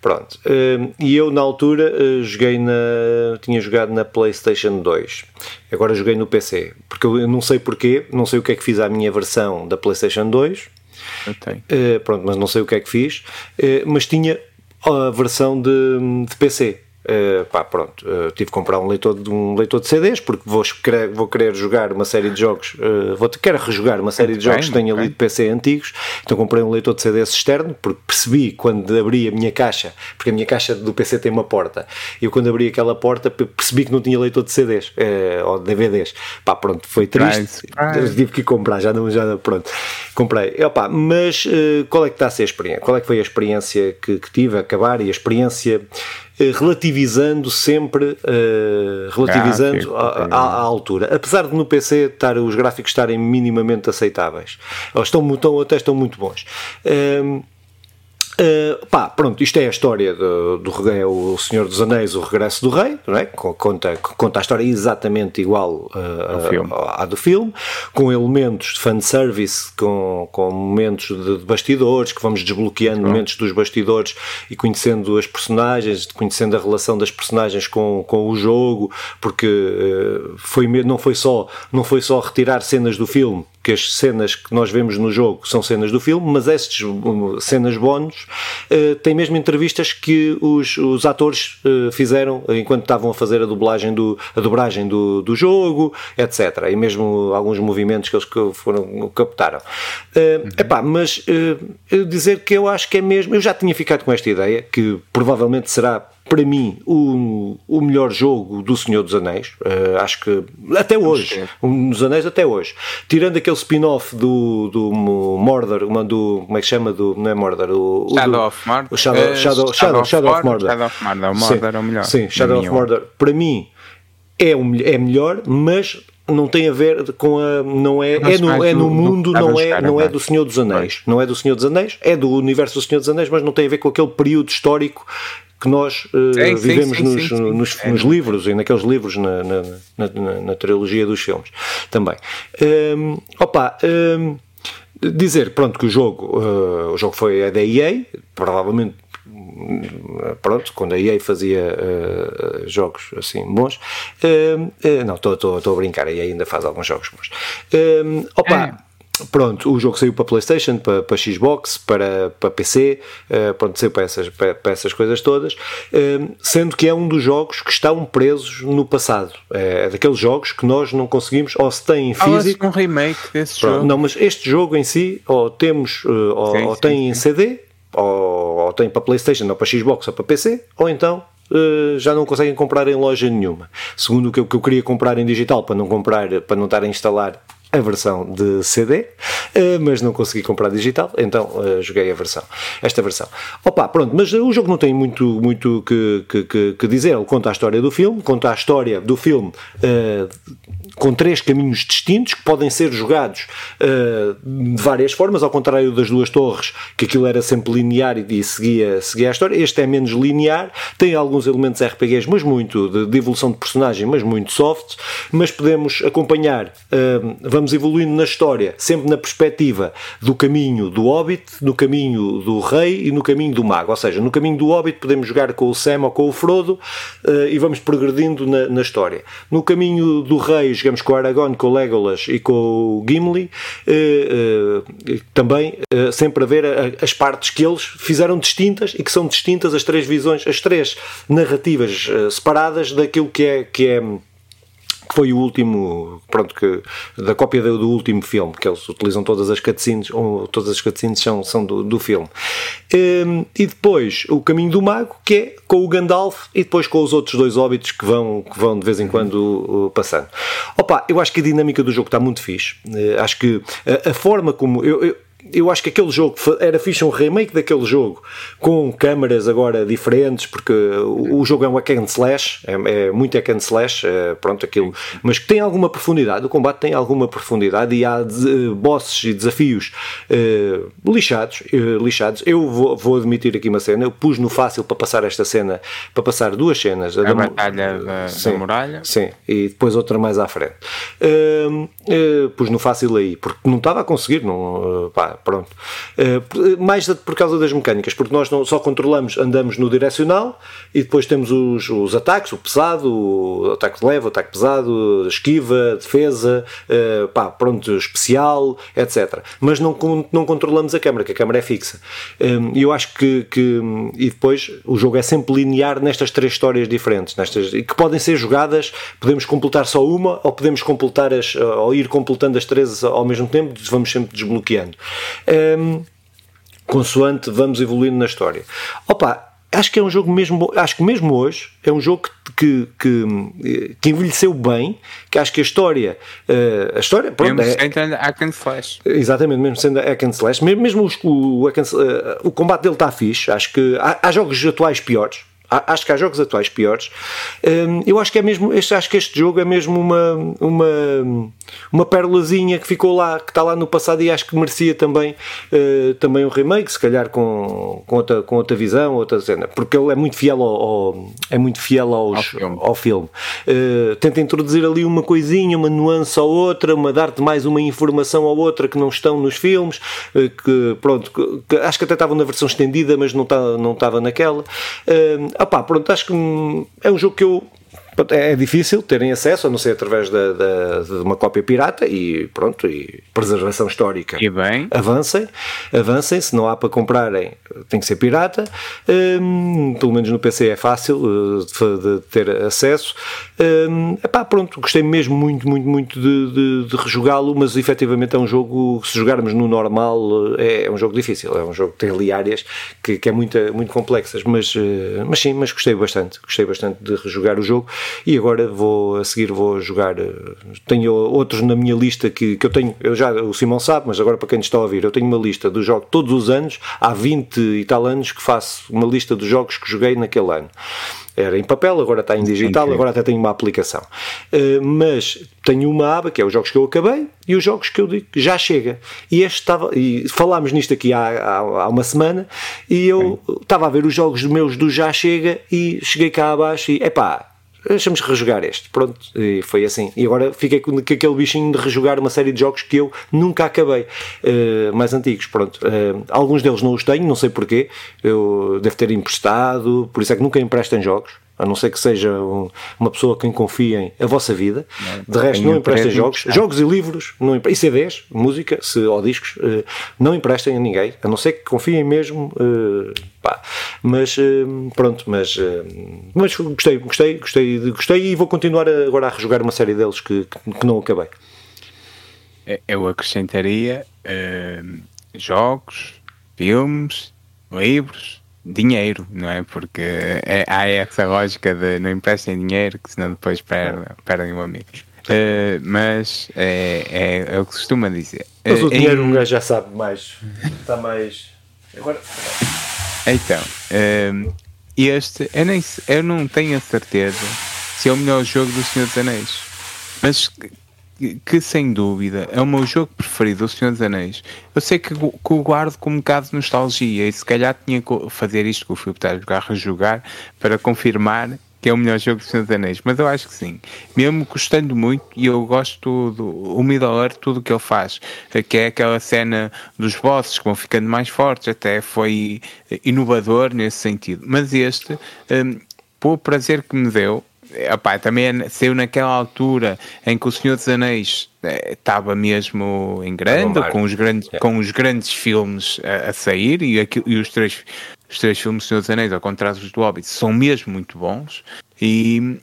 Pronto. Uh, e eu na altura uh, joguei na. tinha jogado na Playstation 2. Agora joguei no PC. Porque eu não sei porquê, não sei o que é que fiz à minha versão da Playstation 2. Uh, pronto, mas não sei o que é que fiz. mas tinha a versão de, de PC. Uh, pá, pronto, uh, tive que comprar um leitor, de, um leitor de CDs porque vou querer, vou querer jogar uma série de jogos, uh, vou quero rejogar uma série de jogos que tenho ali de PC antigos, então comprei um leitor de CDs externo porque percebi quando abri a minha caixa, porque a minha caixa do PC tem uma porta, e eu quando abri aquela porta percebi que não tinha leitor de CDs uh, ou DVDs, pá, pronto, foi triste, tive que comprar, já não, já pronto, comprei, e, opa, mas qual é que está a ser a experiência? Qual é que foi a experiência que, que tive a acabar e a experiência relativizando sempre, uh, relativizando ah, à, à, altura. Apesar de no PC estar, os gráficos estarem minimamente aceitáveis. Estão, estão, até estão muito bons. Uh, Uh, pá, pronto, isto é a história do, do é o Senhor dos Anéis, o Regresso do Rei, não é? conta, conta a história exatamente igual uh, à, à do filme, com elementos de fanservice, com, com momentos de, de bastidores, que vamos desbloqueando momentos dos bastidores e conhecendo as personagens, conhecendo a relação das personagens com, com o jogo, porque uh, foi, não, foi só, não foi só retirar cenas do filme, que as cenas que nós vemos no jogo são cenas do filme, mas estas cenas bónus uh, têm mesmo entrevistas que os, os atores uh, fizeram enquanto estavam a fazer a dublagem do, a dobragem do, do jogo, etc. E mesmo alguns movimentos que eles foram, captaram. Uh, uhum. epá, mas uh, dizer que eu acho que é mesmo, eu já tinha ficado com esta ideia, que provavelmente será para mim, o, o melhor jogo do Senhor dos Anéis. Uh, acho que até hoje, um dos Anéis até hoje. Tirando aquele spin-off do, do Mordor, uma do. Como é que chama? Do, não é Mordor? O, Shadow do, of Mordor. O Shadow, uh, Shadow, Shadow, Shadow, of Mordor. Shadow of Mordor. Mordor sim, é o melhor. Sim, Shadow of Mordor. Para mim, é, um, é melhor, mas não tem a ver com a não é é no, é no mundo não é não é do Senhor dos Anéis não é do Senhor dos Anéis é do universo do Senhor dos Anéis mas não tem a ver com aquele período histórico que nós uh, sim, vivemos sim, nos, sim, nos, é. nos, livros e naqueles livros na, na, na, na trilogia dos filmes também um, opa um, dizer pronto que o jogo uh, o jogo foi a da EA provavelmente pronto, quando a EA fazia uh, jogos assim bons, uh, uh, não, estou a brincar, a EA ainda faz alguns jogos bons. opa, é. Pronto, o jogo saiu para PlayStation, para, para Xbox, para, para PC, uh, pronto, saiu para essas, para, para essas coisas todas, uh, sendo que é um dos jogos que estão presos no passado. É, é daqueles jogos que nós não conseguimos, ou se tem em físico. um remake desse pronto, jogo. Não, mas este jogo em si, ou temos, uh, ou, sim, ou sim, tem sim. em CD, ou, ou tem para PlayStation, ou para Xbox, ou para PC, ou então já não conseguem comprar em loja nenhuma. Segundo o que eu, que eu, queria comprar em digital para não comprar, para não estar a instalar a versão de CD, eh, mas não consegui comprar digital, então eh, joguei a versão, esta versão. Opa, pronto, mas o jogo não tem muito, muito que, que, que dizer, ele conta a história do filme, conta a história do filme uh, com três caminhos distintos que podem ser jogados uh, de várias formas, ao contrário das duas torres, que aquilo era sempre linear e, seguia, seguia a história, este é menos linear, tem alguns elementos RPGs, mas muito de, de evolução de personagem, mas muito soft, mas podemos acompanhar, uh, vamos evoluindo na história, sempre na perspectiva do caminho do Hobbit, no caminho do Rei e no caminho do Mago. Ou seja, no caminho do Hobbit podemos jogar com o Sam ou com o Frodo uh, e vamos progredindo na, na, história. No caminho do Rei jogamos com o Aragorn, com o Legolas e com o Gimli, uh, uh, também sempre a ver a, as partes que eles fizeram distintas e que são distintas as três visões, as três narrativas separadas daquilo que é, que é foi o último, pronto, que, da cópia do, do, último filme, que eles utilizam todas as cutscenes, ou todas as cutscenes são, são do, do filme. Um, e depois o Caminho do Mago, que é com o Gandalf e depois com os outros dois óbitos que vão, que vão de vez em quando uh, passando. Opa, eu acho que a dinâmica do jogo está muito fixe. Uh, acho que a, a forma como. Eu, eu, eu acho que aquele jogo era fixe um remake daquele jogo com câmaras agora diferentes, porque o, o jogo é um hack and slash, é, é muito hack and slash, é, pronto, aquilo, mas que tem alguma profundidade, o combate tem alguma profundidade e há de, bosses e desafios uh, lixados, uh, lixados. Eu vou, vou, admitir aqui uma cena, eu pus no fácil para passar esta cena, para passar duas cenas. A, a da, Batalha da, sim, da Muralha. Sim, e depois outra mais à frente. Uh, pus no fácil aí, porque não estava a conseguir, não, pá, pronto. Uh, mais por causa das mecânicas, porque nós não só controlamos, andamos no direcional e depois temos os, os ataques, o pesado, o ataque leve, o ataque pesado, esquiva, defesa, uh, pá, pronto, especial, etc. Mas não, não controlamos a câmera, que a câmera é fixa. Eh, e eu acho que, que, e depois o jogo é sempre linear nestas três histórias diferentes, nestas, que podem ser jogadas, podemos completar só uma ou podemos completar as, ou ir completando as três ao mesmo tempo, vamos sempre desbloqueando um, consoante vamos evoluindo na história. Opa, acho que é um jogo mesmo, acho que mesmo hoje é um jogo que, que, que envelheceu bem, que acho que a história, uh, a história, pronto, mesmo é, sendo hack and slash. Exatamente, mesmo sendo hack and slash, mesmo, mesmo o, o, uh, o combate dele está fixe, acho que há, há jogos atuais piores, acho que há jogos atuais piores. Hum, eu acho que é mesmo, acho que este jogo é mesmo uma, uma, uma perlazinha que ficou lá, que está lá no passado e acho que merecia também, uh, também um remake, se calhar com, com, outra, com outra visão, outra cena, porque ele é muito fiel ao, ao é muito fiel aos, ao filme. Ao filme. Uh, tenta introduzir ali uma coisinha, uma nuance ou outra, uma dar-te mais uma informação ou outra que não estão nos filmes, uh, que pronto, que, acho que até estavam na versão estendida, mas não estava não estava naquela. Opá, pronto, acho que é um jogo que eu é, difícil terem acesso, a não ser através de, de, de, uma cópia pirata e pronto, e preservação histórica. E bem. Avancem, avancem, se não há para comprarem, tem que ser pirata. Um, pelo menos no PC é fácil uh, de, de, ter acesso. Um, epá, pronto, gostei mesmo muito, muito, muito de, de rejogá-lo, mas efetivamente é um jogo, se jogarmos no normal, é, é um jogo difícil, é um jogo que tem ali áreas que, que é muito, muito complexas, mas, uh, mas sim, mas gostei bastante, gostei bastante de rejogar o jogo. E agora vou a seguir vou jogar. Eh, tenho outros na minha lista que, que eu tenho, eu já, o Simão sabe, mas agora para quem está a ouvir, eu tenho uma lista dos jogos todos os anos, há 20 e tal anos que faço uma lista dos jogos que joguei naquele ano era em papel, agora está em digital, agora até tenho uma aplicação. Uh, mas tenho uma aba que é os jogos que eu acabei e os jogos que eu digo já chega. E este estava, e falámos nisto aqui há, há, há uma semana, e eu estava a ver os jogos meus do já chega e cheguei cá abaixo e epá, deixamos rejogar este, pronto, e foi assim. E agora fiquei com, aquele bichinho de rejogar uma série de jogos que eu nunca acabei, uh, mais antigos, pronto. Uh, alguns deles não os tenho, não sei porquê, eu devo ter emprestado, por isso é que nunca emprestem jogos a não ser que seja um, uma pessoa quem confiem a vossa vida. Não, de resto, não emprestem jogos, jogos e livros, não, e CDs, música se, ou discos, uh, não emprestem a ninguém, a não ser que confiem mesmo. Uh, pá. Mas uh, pronto, mas, mas gostei, gostei, gostei, gostei e vou continuar agora a rejogar uma série deles que, que, que não acabei. É, eu acrescentaria jogos, filmes, livros dinheiro, não é? Porque é, há essa lógica de não emprestem dinheiro, que senão depois perdem, perdem o amigo. Uh, mas é, é, é, o que costuma dizer. Mas o uh, dinheiro um gajo já sabe mais. Está mais. Agora. Então, uh, este, eu, nem, eu não tenho a certeza se é o melhor jogo do Senhor dos Anéis. Mas que sem dúvida é o meu jogo preferido, O Senhor dos Anéis. Eu sei que, que o guardo com um bocado de nostalgia e se calhar tinha que fazer isto que o Filipe está a jogar, rejogar para confirmar que é o melhor jogo do Senhor dos Anéis, mas eu acho que sim. Mesmo gostando muito, e eu gosto do o Middle Earth, tudo o que ele faz, que é aquela cena dos bosses que vão ficando mais fortes, até foi inovador nesse sentido. Mas este, um, pelo prazer que me deu, Epá, também é, saiu naquela altura em que o Senhor dos Anéis eh, estava mesmo em grande, com os grandes, yeah. com os grandes filmes a, a sair e, aqui, e os, três, os três filmes do Senhor dos Anéis, ao contrário dos do Hobbit, são mesmo muito bons e,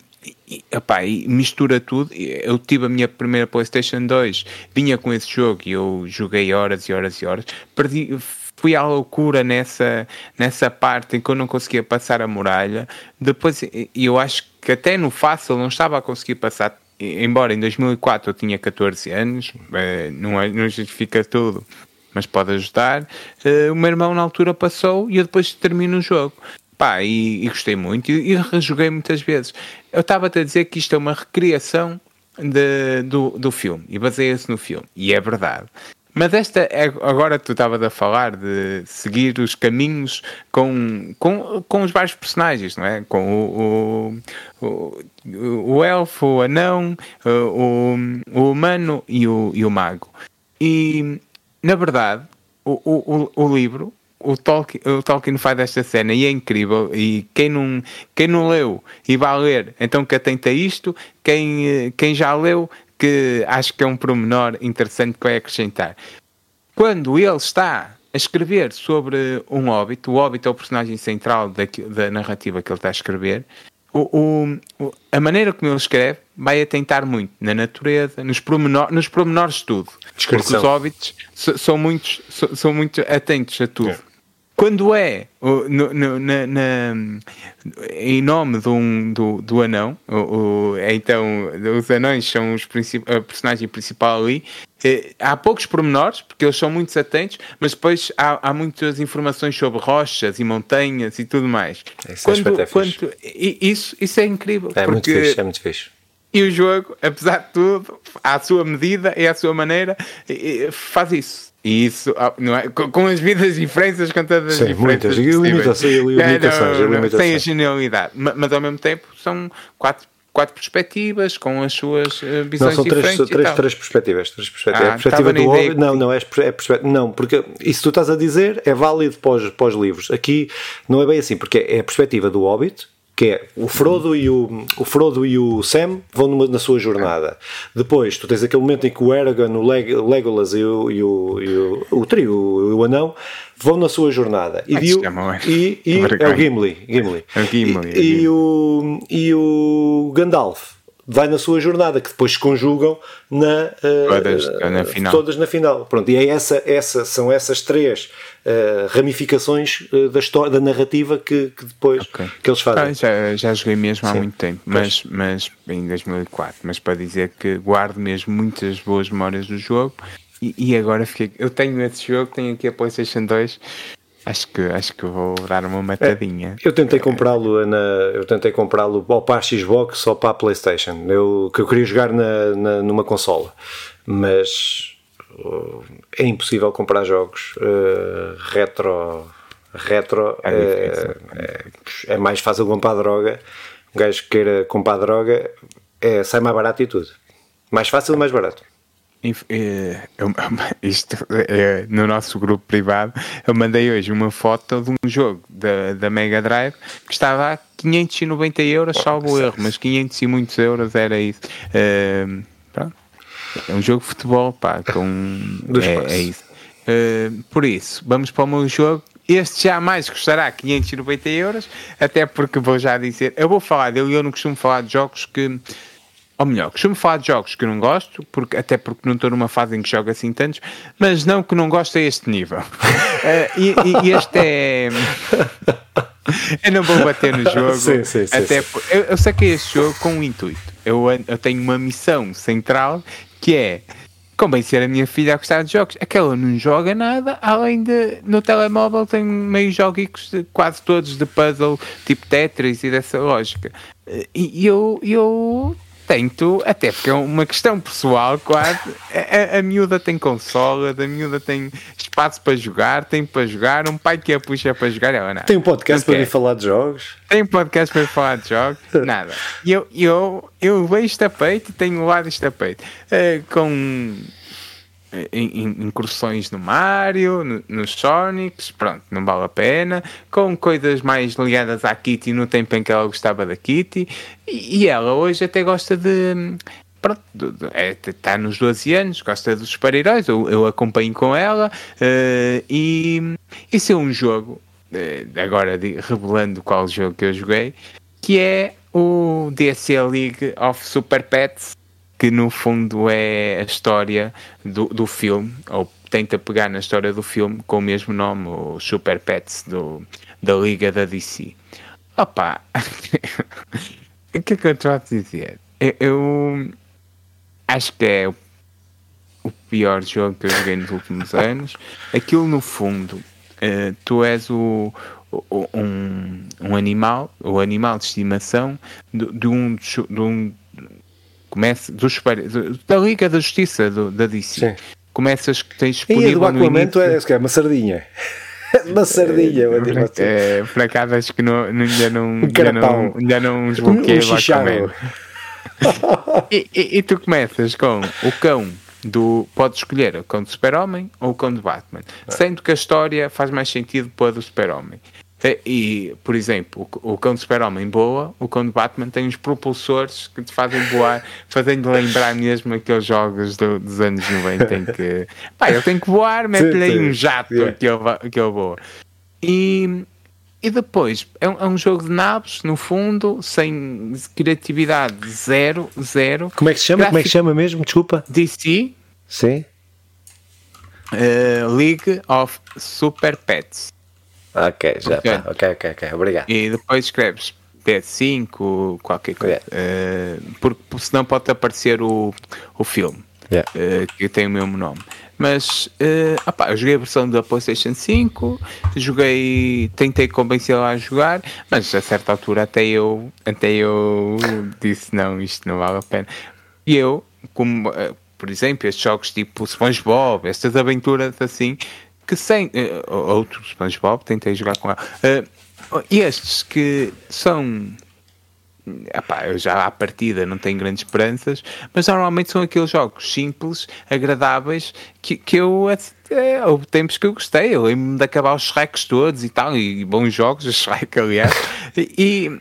e, epá, e mistura tudo. Eu tive a minha primeira PlayStation 2, vinha com esse jogo e eu joguei horas e horas e horas, perdi fui à loucura nessa, nessa parte em que eu não conseguia passar a muralha. Depois, eu acho que até no fácil não estava a conseguir passar, embora em 2004 eu tinha 14 anos, eh, não, é, não justifica tudo, mas pode ajudar. Eh, o meu irmão na altura passou e eu depois termino o jogo. Pá, e, e gostei muito e, e rejoguei muitas vezes. Eu estava-te a dizer que isto é uma recriação de, do, do filme e baseia-se no filme, e é verdade. Mas esta, é, agora tu estavas a falar de seguir os caminhos com, com, com os vários personagens, não é? Com o, o, o, o elfo, o anão, o, o humano e o, e o mago. E, na verdade, o, o, o livro, o Tolkien, o Tolkien faz esta cena e é incrível. E quem não, quem não leu e vai ler, então que atenta a isto. Quem, quem já leu, que acho que é um promenor interessante que vai acrescentar. Quando ele está a escrever sobre um Hobbit, o Hobbit é o personagem central da, da narrativa que ele está a escrever, o, o, a maneira como ele escreve vai atentar muito na natureza, nos, promenor, nos promenores de tudo. Descrição. Porque os hobbits são, muitos, são muito atentos a tudo. É. Quando é no, no, na, na, em nome do, do, do anão, o, o, é então os anões são os princip, a personagem principal ali, é, há poucos pormenores, porque eles são muito atentos, mas depois há, há muitas informações sobre rochas e montanhas e tudo mais. Isso, quando, é quando, isso, isso é incrível. É porque, muito fixe, é muito fixe. E o jogo, apesar de tudo, à sua medida e à sua maneira, faz isso e isso, ah, não é? com, as vidas diferenças, com todas Sim, as diferenças. Muitas, e limitações, e limitações, não, não, sem a genialidade. Mas, ao mesmo tempo são quatro, quatro perspectivas com as suas uh, visões não, são três, diferentes. Três, três perspectivas. Três perspectivas. Ah, a perspectiva do Hobbit. Não, não, é, é perspectiva. Não, porque isso que tu estás a dizer é válido para os, para os livros. Aqui não é bem assim, porque é a perspectiva do Hobbit que é o Frodo e o, o Frodo e o Sam vão numa, na sua jornada. Depois, tu tens aquele momento em que o Aragorn, o Leg, Legolas e o, e o, e o, o trio, o, o anão, vão na sua jornada. E, e, e, e é o Gimli. Gimli. É o Gimli. E, é e, o, e o Gandalf vai na sua jornada, que depois se conjugam na, uh, todas, na final. todas na final. Pronto, e é essa, essa, são essas três uh, ramificações uh, da, história, da narrativa que, que depois okay. que eles fazem. Ah, já, já joguei mesmo Sim. há muito tempo, mas, mas em 2004, mas para dizer que guardo mesmo muitas boas memórias do jogo e, e agora fiquei. Eu tenho esse jogo, tenho aqui a PlayStation 2 Acho que, acho que vou dar uma matadinha. É, eu tentei comprá-lo na, eu tentei comprá-lo ou para a Xbox ou para a PlayStation. Eu que eu queria jogar na, na numa consola, mas uh, é impossível comprar jogos uh, retro retro é, é, é, é, mais fácil comprar droga. Um gajo que queira comprar droga é, sai mais barato e tudo. Mais fácil e mais barato. Eu, isto é, no nosso grupo privado, eu mandei hoje uma foto de um jogo da, da Mega Drive que estava a 590 euros, salvo erro, mas 500 e muitos euros era isso. Uh, é um jogo de futebol, pá, com, é, é, isso. Uh, por isso, vamos para o meu jogo. Este jamais custará 590 euros, até porque vou já dizer, eu vou falar dele eu não costumo falar de jogos que ou melhor, costumo falar de jogos que não gosto, porque, até porque não estou numa fase em que jogo assim tantos, mas não que não gosto a este nível. uh, e, e, este é. eu não vou bater no jogo. Sim, sim, sim, até sim. Eu, eu saquei este jogo com um intuito. Eu, eu tenho uma missão central que é convencer a minha filha a gostar de jogos. Aquela não joga nada, além de no telemóvel tem meio joguinhos quase todos de puzzle, tipo Tetris e dessa lógica. E eu, eu tento, até porque é uma questão pessoal, quase. A, a, a miúda tem consola, a miúda tem espaço para jogar, tem para jogar, um pai que a puxa para jogar, ela não. Tem um podcast para vir falar de jogos? Tem um podcast para vir falar de jogos? Nada. E eu, eu, eu vejo tapete e tenho lá este tapete. Uh, com incursões no Mario, no, nos Sonics, pronto, não vale a pena, com coisas mais ligadas à Kitty no tempo em que ela gostava da Kitty, e, e ela hoje até gosta de. Pronto, é, está nos 12 anos, gosta dos super-heróis, eu, eu acompanho com ela, uh, e isso é um jogo, uh, agora de, revelando qual jogo que eu joguei, que é o DC League of Super Pets, que no fundo é a história do, do filme, ou tenta pegar na história do filme com o mesmo nome, o Super Pets do, da Liga da DC. Opa! o que é que eu estou a dizer? Eu, eu acho que é o, o, pior jogo que eu joguei nos últimos anos. Aquilo no fundo, uh, tu és o, um, um animal, o animal de estimação de, de um, de um Começa dos, da Liga da Justiça do, da DC. Sim. Começas que tens disponível. E do Aquamento é, é uma sardinha. uma sardinha, é, é, por acaso acho que não, ainda não, um ainda não, não desbloqueei um, um o Aquaman. e, e, e, tu começas com o cão do. Podes escolher o cão do Super-Homem ou o cão do Batman. É. Sendo que a história faz mais sentido para a do Super-Homem. E, por exemplo, o, cão de super-homem boa, o cão de Batman tem uns propulsores que te fazem voar, fazendo lembrar mesmo aqueles jogos do, dos anos 90 em que pá, eu tenho que voar, mete-lhe aí um jato yeah. que, eu, que eu voa. E, e depois, é um, é um, jogo de nabos, no fundo, sem criatividade zero, zero. Como é que se chama? Como é que chama mesmo? Desculpa. DC. Sim. Uh, League of Super Pets. Ok, já está. Ok, ok, ok. Obrigado. E depois escreves P5, qualquer coisa. Yeah. Uh, porque senão pode aparecer o, o filme. Yeah. Uh, que tem o mesmo nome. Mas uh, opa, eu joguei a versão da PlayStation 5, joguei, tentei convencê-la a jogar, mas a certa altura até eu, até eu disse não, isto não vale a pena. E eu, como uh, por exemplo, estes jogos tipo SpongeBob, estas aventuras assim, que sem uh, outros SpongeBob, tentei jogar com ela. Uh, estes que são Epá, eu já à partida não tenho grandes esperanças, mas normalmente são aqueles jogos simples, agradáveis, que, que eu é, houve tempos que eu gostei. Eu lembro-me de acabar os Shreks todos e tal, e bons jogos, os Shrek, aliás, e,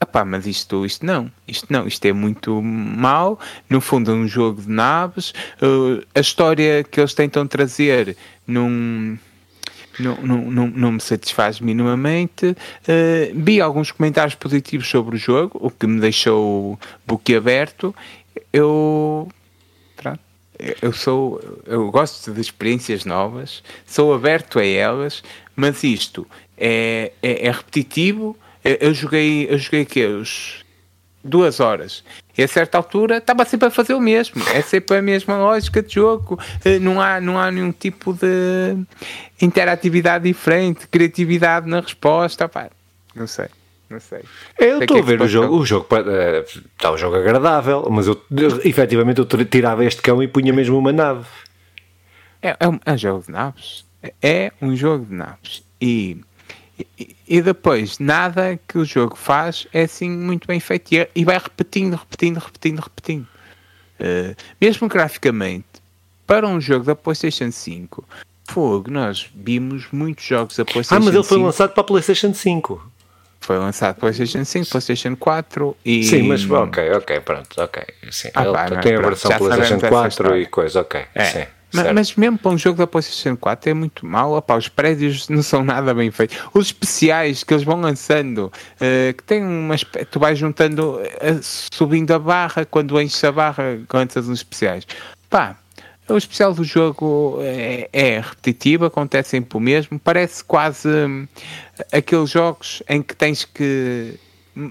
Epá, mas isto, isto não, isto não, isto é muito mau. No fundo, é um jogo de naves. Uh, a história que eles tentam trazer num. não, não, me satisfaz minimamente. Uh, vi alguns comentários positivos sobre o jogo, o que me deixou boquiaberto. Eu. Eu sou. Eu gosto de experiências novas, sou aberto a elas, mas isto é, é, é repetitivo. Eu, eu joguei, eu joguei que os duas horas. E a certa altura estava sempre a fazer o mesmo. É sempre a mesma lógica de jogo. Eh, não há, não há nenhum tipo de interatividade diferente, criatividade na resposta. Pá, não sei. Não sei. Eu estou a ver o jogo, o jogo está um jogo agradável, mas eu efetivamente eu tirava este cão e punha mesmo uma nave. É, é, um, é um jogo de naves. É um jogo de naves. E e, depois, nada que o jogo faz é assim muito bem feito e, vai repetindo, repetindo, repetindo, repetindo. Uh, mesmo graficamente, para um jogo da PlayStation 5, fogo, nós vimos muitos jogos da PlayStation 5. Ah, mas ele foi lançado para a PlayStation 5. Foi lançado para PlayStation 5, PlayStation 4 e. Sim, mas ok, ok, pronto, ok. Sim, ah, ele pá, tem a versão PlayStation 4 e coisa, ok. É. Sim. Mas, mas, mesmo para um jogo da PlayStation 4 é muito mal. Opa, os prédios não são nada bem feitos. Os especiais que eles vão lançando, uh, que tem uma tu vais juntando, uh, subindo a barra, quando enches a barra, lanças uns especiais. Pá, o especial do jogo é, é repetitivo, acontece sempre o mesmo. Parece quase um, aqueles jogos em que tens que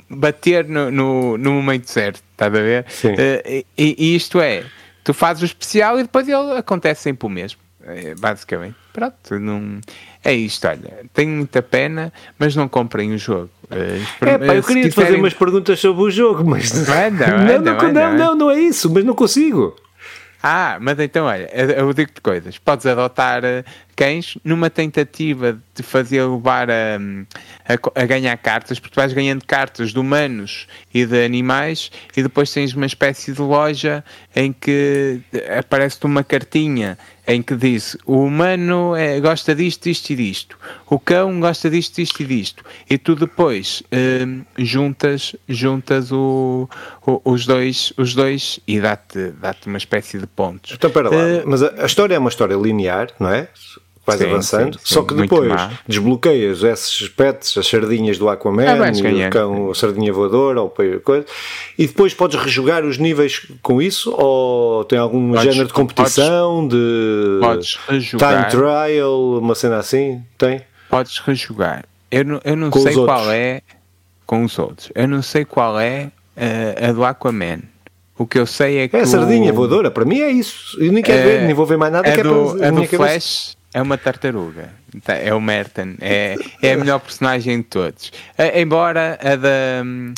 bater no, no, no momento certo, estás a ver? Sim. Uh, e, e isto é tu fazes o especial e depois ele acontece sempre o mesmo. É, basicamente. Pronto, não... é isto, olha. Tenho muita pena, mas não comprem o jogo. É, é pá, eu queria te fazer umas perguntas sobre o jogo, mas. Manda, não, manda, não, manda, não, não, não é isso, mas não consigo. Ah, mas então olha, eu digo-te coisas. Podes adotar eh, cães numa tentativa de fazer levar a, a, a, ganhar cartas, porque tu vais ganhando cartas de humanos e de animais e depois tens uma espécie de loja em que aparece-te uma cartinha em que diz o humano é, gosta disto, disto e disto, o cão gosta disto, disto e disto, e tu depois hum, juntas, juntas o, o, os, dois, os dois e dá-te dá uma espécie de pontos. Então, para lá, uh, mas a, a história é uma história linear, não é? Vais sim, avançando, sim, sim, só que depois desbloqueias esses pets, as sardinhas do Aquaman, ah, o cão, a sardinha voadora, ou coisa, e depois podes rejogar os níveis com isso, ou tem algum podes, género de competição, podes, de podes rejogar, time trial, uma cena assim? Tem? Podes rejogar. Eu não, eu não sei qual é com os outros. Eu não sei qual é uh, a do Aquaman. O que eu sei é que. É a sardinha o... voadora, para mim é isso. Eu nem quero uh, ver, nem vou ver mais nada. É do, é, para, é do Flash, é uma tartaruga. Tá, é o Merton. É, é a melhor personagem de todos. embora a da. Hum,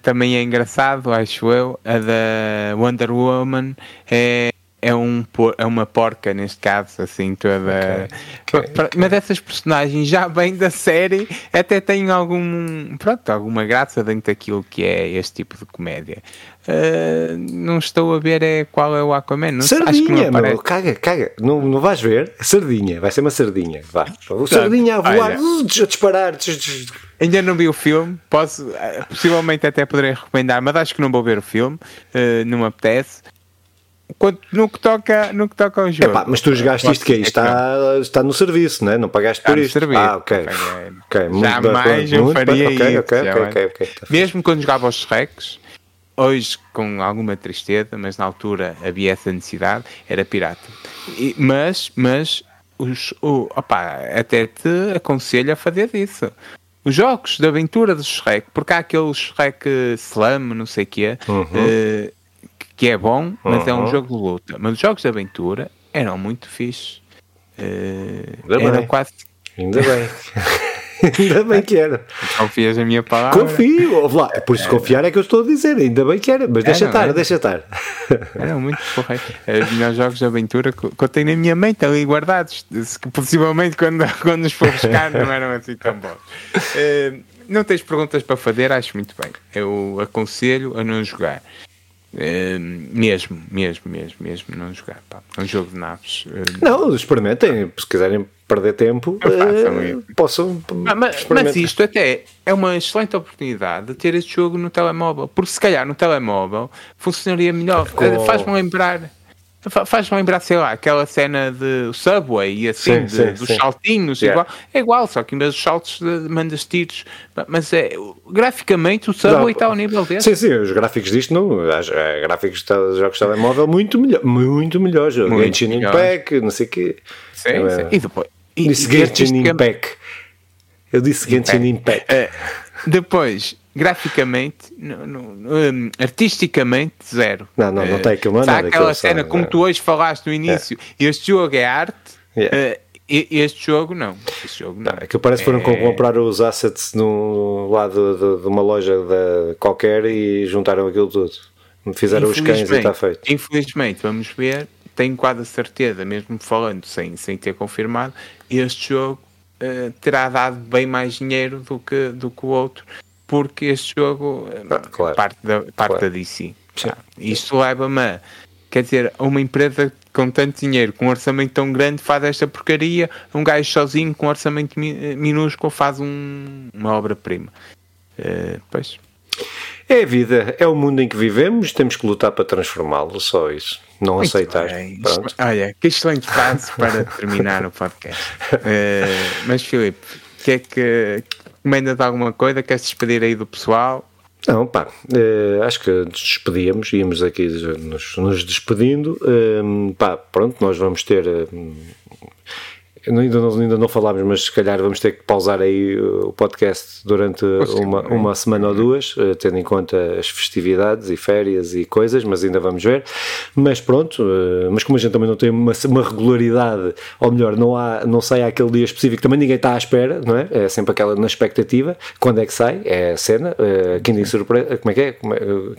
também é engraçado, acho eu. A da Wonder Woman é, é, um, é uma porca, neste caso, assim, toda. Okay. Okay. Mas essas personagens já bem da série até têm algum. Pronto, alguma graça dentro daquilo que é este tipo de comédia. Uh, não estou a ver é, qual é o Aquaman. Não, sardinha, não meu, caga, caga. Não, não vais ver? Sardinha, vai ser uma sardinha. Vá. O sardinha a voar, uh, a disparar. Ainda não vi o filme, posso, eh, possivelmente até poderei recomendar, mas acho que não vou ver o filme, uh, não me apetece. Quanto, no, que toca, no que toca ao jogo. Epá, mas tu jogaste isto que é? Está, está no serviço, não é? Não pagaste por isto. Serviço. Ah, ok. okay. Jamais eu faria isso. Okay, okay, okay, Mesmo quando jogava os Shreks, hoje com alguma tristeza, mas na altura havia essa necessidade, era pirata. E, mas, mas os, o, opa, até te aconselho a fazer isso. Os jogos de aventura do Shrek, porque há aquele Shrek Slam, não sei o quê, uhum. uh, que é bom, mas uhum. é um jogo de luta. Mas os jogos de aventura eram muito fixes. Uh, eram bem. quase. Ainda bem. ainda bem que era. Confias na minha palavra? Confio, lá. É por isso confiar é que eu estou a dizer, ainda bem que era, mas é, deixa estar, é? deixa estar. Era muito porreiro. Os melhores jogos de aventura que eu tenho na minha mente ali guardados, que possivelmente quando, quando nos for buscar não eram assim tão bons. Uh, não tens perguntas para fazer, acho muito bem. Eu aconselho a não jogar. Uh, mesmo, mesmo, mesmo, mesmo não jogar. Pá. É um jogo de naves. Uh, não, experimentem. Se quiserem perder tempo, uh, possam. Ah, mas, mas, isto até é uma excelente oportunidade de ter este jogo no telemóvel. Porque se calhar no telemóvel funcionaria melhor. Faz-me lembrar. Faz-me lembrar, sei lá, aquela cena de Subway e assim, sim, de, sim, dos sim. saltinhos, yeah. igual. é igual, só que em vez dos saltos mandas tiros. Mas é, graficamente o Subway está ao nível desse. Sim, sim, os gráficos disto não. Os é, gráficos de jogos de telemóvel muito melhor, muito melhor. Genshin Impact, não sei o quê. Sim, é, sim. E depois. E, disse Genshin Impact. Eu disse Genshin Impact. Uh, depois graficamente, no, no, um, artisticamente, zero. Não, não, não tem aquilo, não é nada. aquela cena, como tu hoje falaste no início, é. este jogo é arte, yeah. uh, este jogo não. Este jogo não. não é que parece que foram é... comprar os assets no lado de, de, uma loja de, qualquer e juntaram aquilo tudo. Fizeram os cães e está feito. Infelizmente, vamos ver, tenho quase a certeza, mesmo falando sem, sem ter confirmado, este jogo uh, terá dado bem mais dinheiro do que, do que o outro porque este jogo ah, claro. parte, da, parte claro. da DC. Ah, isto leva-me a, quer dizer, uma empresa com tanto dinheiro, com um orçamento tão grande, faz esta porcaria, um gajo sozinho com um orçamento minúsculo faz um, uma obra-prima. Uh, pois. É a vida, é o mundo em que vivemos, temos que lutar para transformá-lo, só isso. Não Muito aceitar. Bem. Olha, que excelente frase para terminar o podcast. Uh, mas, Filipe, que é que, Recomenda-te alguma coisa? Queres despedir aí do pessoal? Não, pá, eh, acho que nos despedíamos, íamos aqui nos, nos despedindo. Eh, pá, pronto, nós vamos ter eh, ainda não, ainda não falámos, mas se calhar vamos ter que pausar aí o podcast durante uma, uma semana ou duas, eh, tendo em conta as festividades e férias e coisas, mas ainda vamos ver. Mas pronto, eh, mas como a gente também não tem uma, uma regularidade, ou melhor, não, há, não sai aquele dia específico, também ninguém está à espera, não é? É sempre aquela na expectativa. Quando é que sai? É a cena, uh, Kinder Surpresa, como é que é?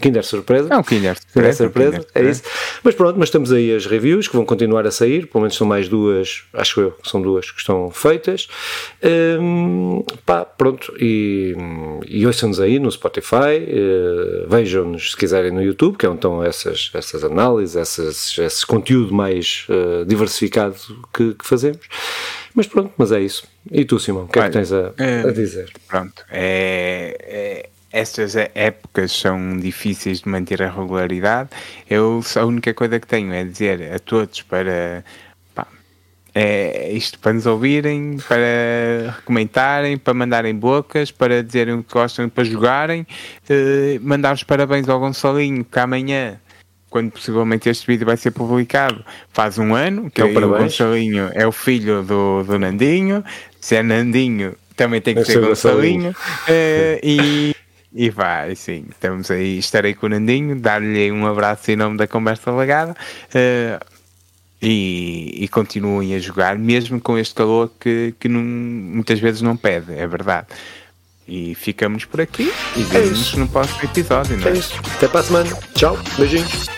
Kinder Surpresa? É um Kinder Surpresa. surpresa, Kinder, é isso. Mas pronto, mas temos aí as reviews que vão continuar a sair, pelo menos são mais duas, acho eu, que são são duas que estão feitas. Um, pá, pronto, e, e ouçam-nos aí no Spotify, uh, vejam-nos se quiserem no YouTube, que é onde estão essas, essas análises, essas, esse conteúdo mais uh, diversificado que, que, fazemos. Mas pronto, mas é isso. E tu, Simão, o que Olha, é que tens a, a dizer? Pronto, é, é estas épocas são difíceis de manter a regularidade. Eu a única coisa que tenho é dizer a todos para é isto para nos ouvirem, para comentarem, para mandarem bocas, para dizerem o que gostam, para jogarem, eh, mandar os parabéns ao Gonçalinho, que amanhã, quando possivelmente este vídeo vai ser publicado, faz um ano, que então, o Gonçalinho é o filho do, do Nandinho, se é Nandinho também tem que ser Gonçalinho, eh, e e vai, sim, estamos aí, estarei com o Nandinho, dar-lhe um abraço em nome da Conversa Legada. Uh, e, e, continuem a jogar, mesmo com este calor que, que não, muitas vezes não pede, é verdade. E ficamos por aqui e é vemos-nos no próximo episódio. É? é isso. Até para a semana. Tchau. Beijinhos.